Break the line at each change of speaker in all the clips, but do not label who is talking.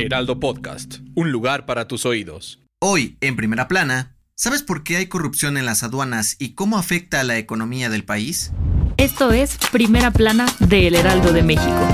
Heraldo Podcast, un lugar para tus oídos.
Hoy, en primera plana, ¿sabes por qué hay corrupción en las aduanas y cómo afecta a la economía del país?
Esto es Primera Plana de El Heraldo de México.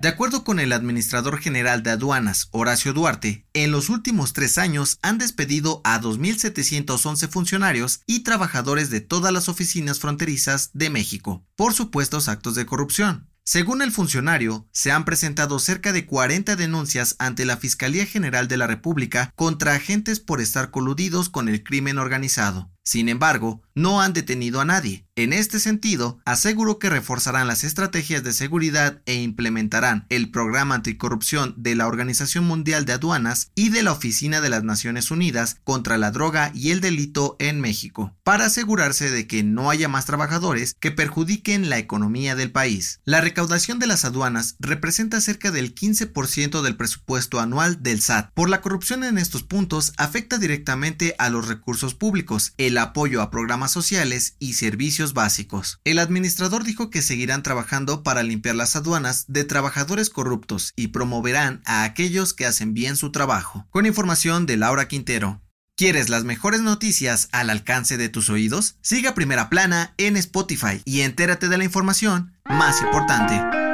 De acuerdo con el administrador general de aduanas, Horacio Duarte, en los últimos tres años han despedido a 2.711 funcionarios y trabajadores de todas las oficinas fronterizas de México por supuestos actos de corrupción. Según el funcionario, se han presentado cerca de 40 denuncias ante la Fiscalía General de la República contra agentes por estar coludidos con el crimen organizado. Sin embargo, no han detenido a nadie. En este sentido, aseguró que reforzarán las estrategias de seguridad e implementarán el programa anticorrupción de la Organización Mundial de Aduanas y de la Oficina de las Naciones Unidas contra la droga y el delito en México, para asegurarse de que no haya más trabajadores que perjudiquen la economía del país. La recaudación de las aduanas representa cerca del 15% del presupuesto anual del SAT. Por la corrupción en estos puntos afecta directamente a los recursos públicos, apoyo a programas sociales y servicios básicos. El administrador dijo que seguirán trabajando para limpiar las aduanas de trabajadores corruptos y promoverán a aquellos que hacen bien su trabajo. Con información de Laura Quintero. ¿Quieres las mejores noticias al alcance de tus oídos? Siga Primera Plana en Spotify y entérate de la información más importante.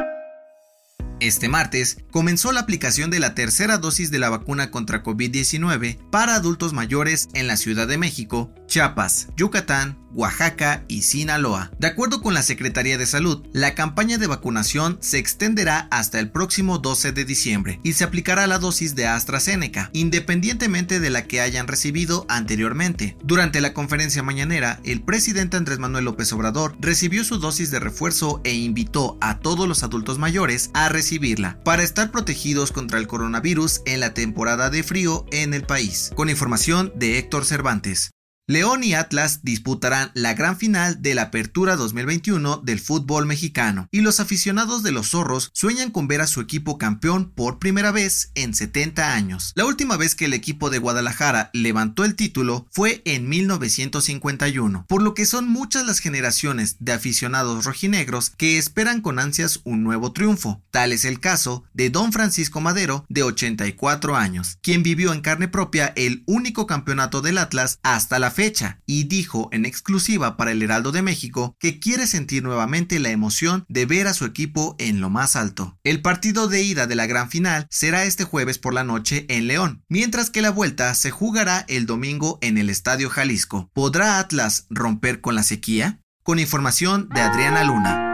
Este martes comenzó la aplicación de la tercera dosis de la vacuna contra COVID-19 para adultos mayores en la Ciudad de México, Chiapas, Yucatán, Oaxaca y Sinaloa. De acuerdo con la Secretaría de Salud, la campaña de vacunación se extenderá hasta el próximo 12 de diciembre y se aplicará la dosis de AstraZeneca, independientemente de la que hayan recibido anteriormente. Durante la conferencia mañanera, el presidente Andrés Manuel López Obrador recibió su dosis de refuerzo e invitó a todos los adultos mayores a recibirla para estar protegidos contra el coronavirus en la temporada de frío en el país. Con información de Héctor Cervantes. León y Atlas disputarán la gran final de la Apertura 2021 del fútbol mexicano y los aficionados de los zorros sueñan con ver a su equipo campeón por primera vez en 70 años. La última vez que el equipo de Guadalajara levantó el título fue en 1951, por lo que son muchas las generaciones de aficionados rojinegros que esperan con ansias un nuevo triunfo. Tal es el caso de don Francisco Madero, de 84 años, quien vivió en carne propia el único campeonato del Atlas hasta la fecha y dijo en exclusiva para el Heraldo de México que quiere sentir nuevamente la emoción de ver a su equipo en lo más alto. El partido de ida de la gran final será este jueves por la noche en León, mientras que la vuelta se jugará el domingo en el Estadio Jalisco. ¿Podrá Atlas romper con la sequía? Con información de Adriana Luna.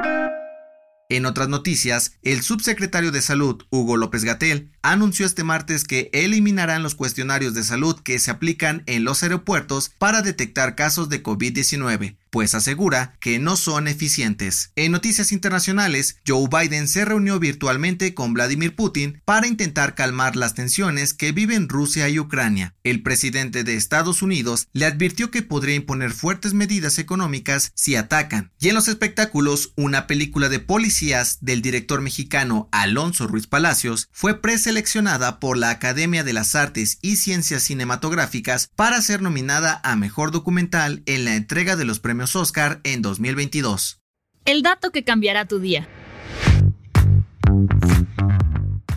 En otras noticias, el subsecretario de Salud, Hugo López Gatel, anunció este martes que eliminarán los cuestionarios de salud que se aplican en los aeropuertos para detectar casos de COVID-19, pues asegura que no son eficientes. En noticias internacionales, Joe Biden se reunió virtualmente con Vladimir Putin para intentar calmar las tensiones que viven Rusia y Ucrania. El presidente de Estados Unidos le advirtió que podría imponer fuertes medidas económicas si atacan. Y en los espectáculos, una película de policías del director mexicano Alonso Ruiz Palacios fue preseleccionada por la Academia de las Artes y Ciencias Cinematográficas para ser nominada a Mejor Documental en la entrega de los premios Oscar en 2022.
El dato que cambiará tu día.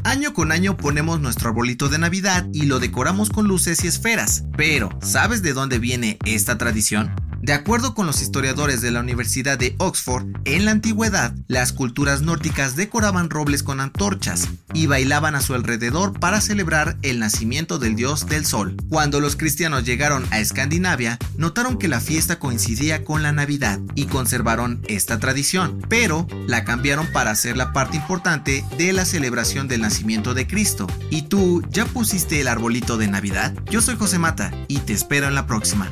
Año con año ponemos nuestro arbolito de Navidad y lo decoramos con luces y esferas. Pero, ¿sabes de dónde viene esta tradición? De acuerdo con los historiadores de la Universidad de Oxford, en la antigüedad, las culturas nórdicas decoraban robles con antorchas y bailaban a su alrededor para celebrar el nacimiento del dios del sol. Cuando los cristianos llegaron a Escandinavia, notaron que la fiesta coincidía con la Navidad y conservaron esta tradición, pero la cambiaron para hacer la parte importante de la celebración del nacimiento de Cristo. ¿Y tú ya pusiste el arbolito de Navidad? Yo soy José Mata y te espero en la próxima.